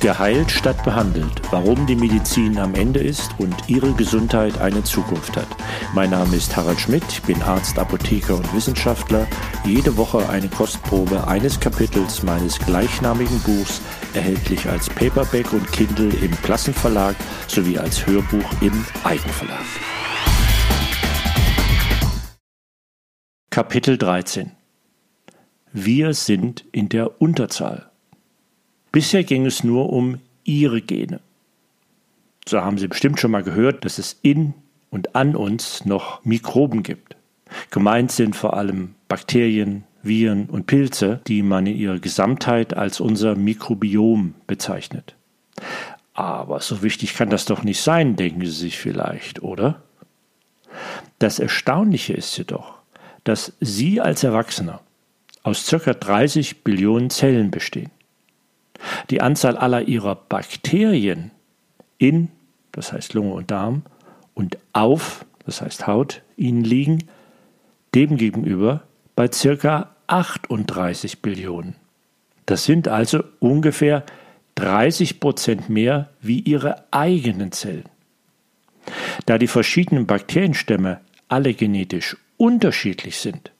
Geheilt statt behandelt. Warum die Medizin am Ende ist und Ihre Gesundheit eine Zukunft hat. Mein Name ist Harald Schmidt, ich bin Arzt, Apotheker und Wissenschaftler. Jede Woche eine Kostprobe eines Kapitels meines gleichnamigen Buchs, erhältlich als Paperback und Kindle im Klassenverlag sowie als Hörbuch im Eigenverlag. Kapitel 13 Wir sind in der Unterzahl. Bisher ging es nur um ihre Gene. So haben Sie bestimmt schon mal gehört, dass es in und an uns noch Mikroben gibt. Gemeint sind vor allem Bakterien, Viren und Pilze, die man in ihrer Gesamtheit als unser Mikrobiom bezeichnet. Aber so wichtig kann das doch nicht sein, denken Sie sich vielleicht, oder? Das Erstaunliche ist jedoch, dass Sie als Erwachsener aus ca. 30 Billionen Zellen bestehen. Die Anzahl aller ihrer Bakterien in, das heißt Lunge und Darm, und auf, das heißt Haut, ihnen liegen, demgegenüber bei circa 38 Billionen. Das sind also ungefähr 30 Prozent mehr wie ihre eigenen Zellen. Da die verschiedenen Bakterienstämme alle genetisch unterschiedlich sind,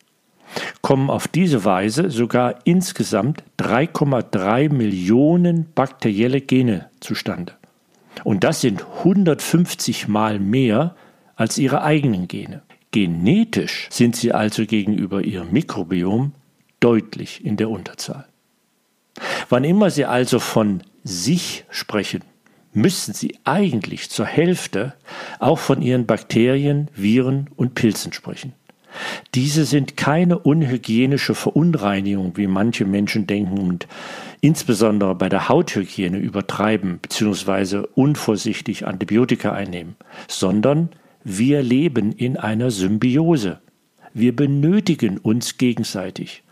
kommen auf diese Weise sogar insgesamt 3,3 Millionen bakterielle Gene zustande. Und das sind 150 Mal mehr als ihre eigenen Gene. Genetisch sind sie also gegenüber ihrem Mikrobiom deutlich in der Unterzahl. Wann immer Sie also von sich sprechen, müssen Sie eigentlich zur Hälfte auch von Ihren Bakterien, Viren und Pilzen sprechen. Diese sind keine unhygienische Verunreinigung, wie manche Menschen denken und insbesondere bei der Hauthygiene übertreiben bzw. unvorsichtig Antibiotika einnehmen, sondern wir leben in einer Symbiose. Wir benötigen uns gegenseitig.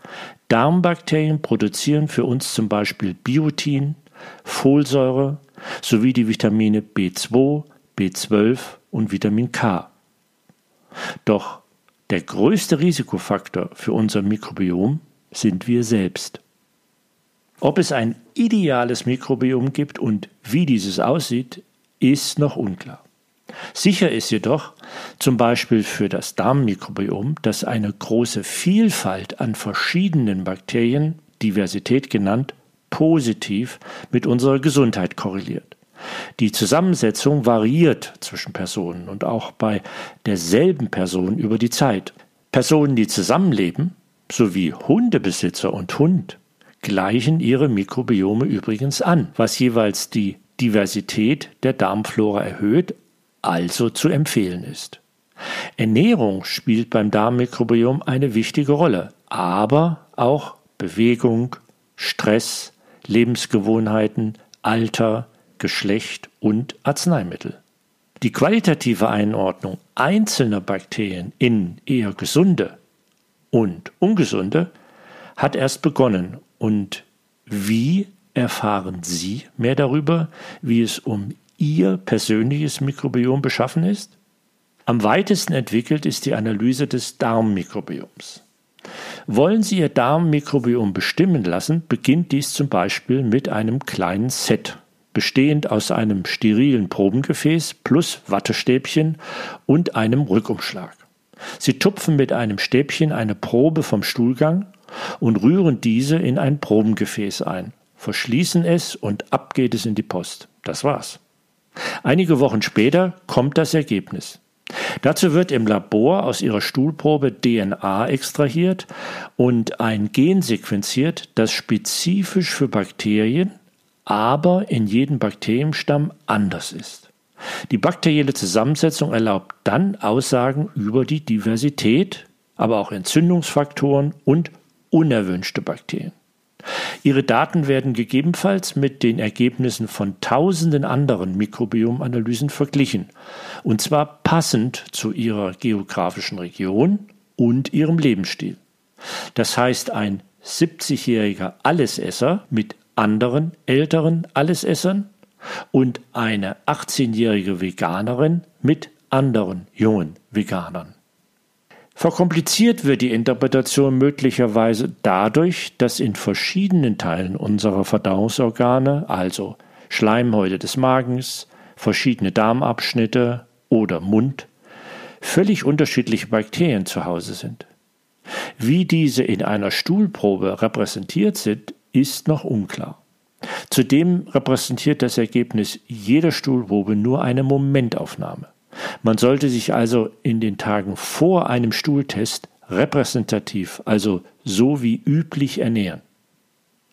Darmbakterien produzieren für uns zum Beispiel Biotin, Folsäure sowie die Vitamine B2, B12 und Vitamin K. Doch der größte Risikofaktor für unser Mikrobiom sind wir selbst. Ob es ein ideales Mikrobiom gibt und wie dieses aussieht, ist noch unklar. Sicher ist jedoch, zum Beispiel für das Darmmikrobiom, dass eine große Vielfalt an verschiedenen Bakterien, Diversität genannt, positiv mit unserer Gesundheit korreliert. Die Zusammensetzung variiert zwischen Personen und auch bei derselben Person über die Zeit. Personen, die zusammenleben, sowie Hundebesitzer und Hund, gleichen ihre Mikrobiome übrigens an, was jeweils die Diversität der Darmflora erhöht, also zu empfehlen ist. Ernährung spielt beim Darmmikrobiom eine wichtige Rolle, aber auch Bewegung, Stress, Lebensgewohnheiten, Alter, Geschlecht und Arzneimittel. Die qualitative Einordnung einzelner Bakterien in eher gesunde und ungesunde hat erst begonnen und wie erfahren Sie mehr darüber, wie es um Ihr persönliches Mikrobiom beschaffen ist? Am weitesten entwickelt ist die Analyse des Darmmikrobioms. Wollen Sie Ihr Darmmikrobiom bestimmen lassen, beginnt dies zum Beispiel mit einem kleinen Set bestehend aus einem sterilen Probengefäß plus Wattestäbchen und einem Rückumschlag. Sie tupfen mit einem Stäbchen eine Probe vom Stuhlgang und rühren diese in ein Probengefäß ein, verschließen es und ab geht es in die Post. Das war's. Einige Wochen später kommt das Ergebnis. Dazu wird im Labor aus ihrer Stuhlprobe DNA extrahiert und ein Gen sequenziert, das spezifisch für Bakterien aber in jedem Bakterienstamm anders ist. Die bakterielle Zusammensetzung erlaubt dann Aussagen über die Diversität, aber auch Entzündungsfaktoren und unerwünschte Bakterien. Ihre Daten werden gegebenenfalls mit den Ergebnissen von tausenden anderen Mikrobiomanalysen verglichen, und zwar passend zu ihrer geografischen Region und ihrem Lebensstil. Das heißt, ein 70-jähriger Allesesser mit anderen älteren Allesessern und eine 18-jährige Veganerin mit anderen jungen Veganern. Verkompliziert wird die Interpretation möglicherweise dadurch, dass in verschiedenen Teilen unserer Verdauungsorgane, also Schleimhäute des Magens, verschiedene Darmabschnitte oder Mund völlig unterschiedliche Bakterien zu Hause sind. Wie diese in einer Stuhlprobe repräsentiert sind, ist noch unklar. Zudem repräsentiert das Ergebnis jeder Stuhlprobe nur eine Momentaufnahme. Man sollte sich also in den Tagen vor einem Stuhltest repräsentativ, also so wie üblich ernähren.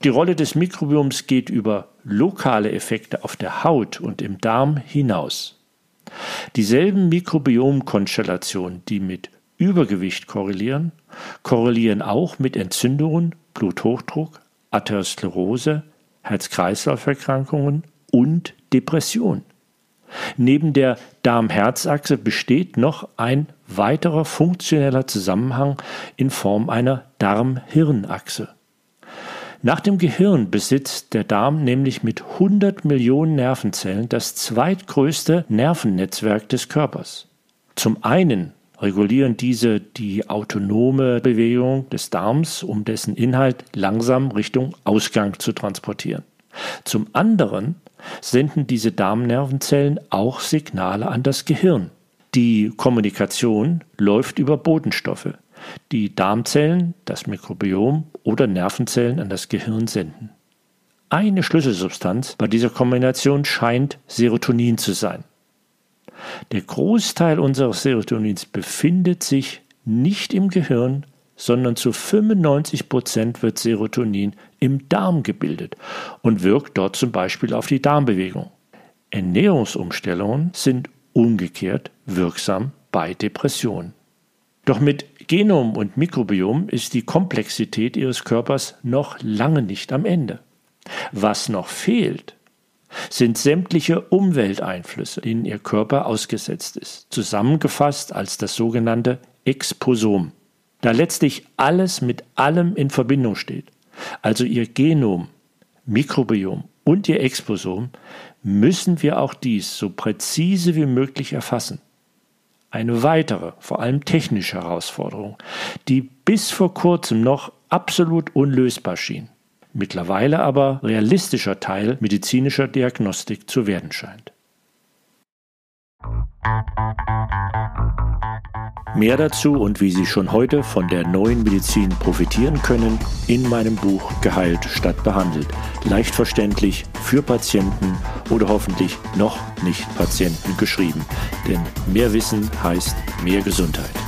Die Rolle des Mikrobioms geht über lokale Effekte auf der Haut und im Darm hinaus. Dieselben Mikrobiomkonstellationen, die mit Übergewicht korrelieren, korrelieren auch mit Entzündungen, Bluthochdruck, Atherosklerose, Herz-Kreislauf-Erkrankungen und Depression. Neben der Darm-Herz-Achse besteht noch ein weiterer funktioneller Zusammenhang in Form einer Darm-Hirn-Achse. Nach dem Gehirn besitzt der Darm nämlich mit 100 Millionen Nervenzellen das zweitgrößte Nervennetzwerk des Körpers. Zum einen regulieren diese die autonome Bewegung des Darms, um dessen Inhalt langsam Richtung Ausgang zu transportieren. Zum anderen senden diese Darmnervenzellen auch Signale an das Gehirn. Die Kommunikation läuft über Botenstoffe, die Darmzellen, das Mikrobiom oder Nervenzellen an das Gehirn senden. Eine Schlüsselsubstanz bei dieser Kombination scheint Serotonin zu sein. Der Großteil unseres Serotonins befindet sich nicht im Gehirn, sondern zu 95 Prozent wird Serotonin im Darm gebildet und wirkt dort zum Beispiel auf die Darmbewegung. Ernährungsumstellungen sind umgekehrt wirksam bei Depressionen. Doch mit Genom und Mikrobiom ist die Komplexität ihres Körpers noch lange nicht am Ende. Was noch fehlt, sind sämtliche Umwelteinflüsse, denen ihr Körper ausgesetzt ist, zusammengefasst als das sogenannte Exposom. Da letztlich alles mit allem in Verbindung steht, also ihr Genom, Mikrobiom und ihr Exposom, müssen wir auch dies so präzise wie möglich erfassen. Eine weitere, vor allem technische Herausforderung, die bis vor kurzem noch absolut unlösbar schien mittlerweile aber realistischer Teil medizinischer Diagnostik zu werden scheint. Mehr dazu und wie Sie schon heute von der neuen Medizin profitieren können, in meinem Buch Geheilt statt behandelt. Leicht verständlich für Patienten oder hoffentlich noch nicht Patienten geschrieben. Denn mehr Wissen heißt mehr Gesundheit.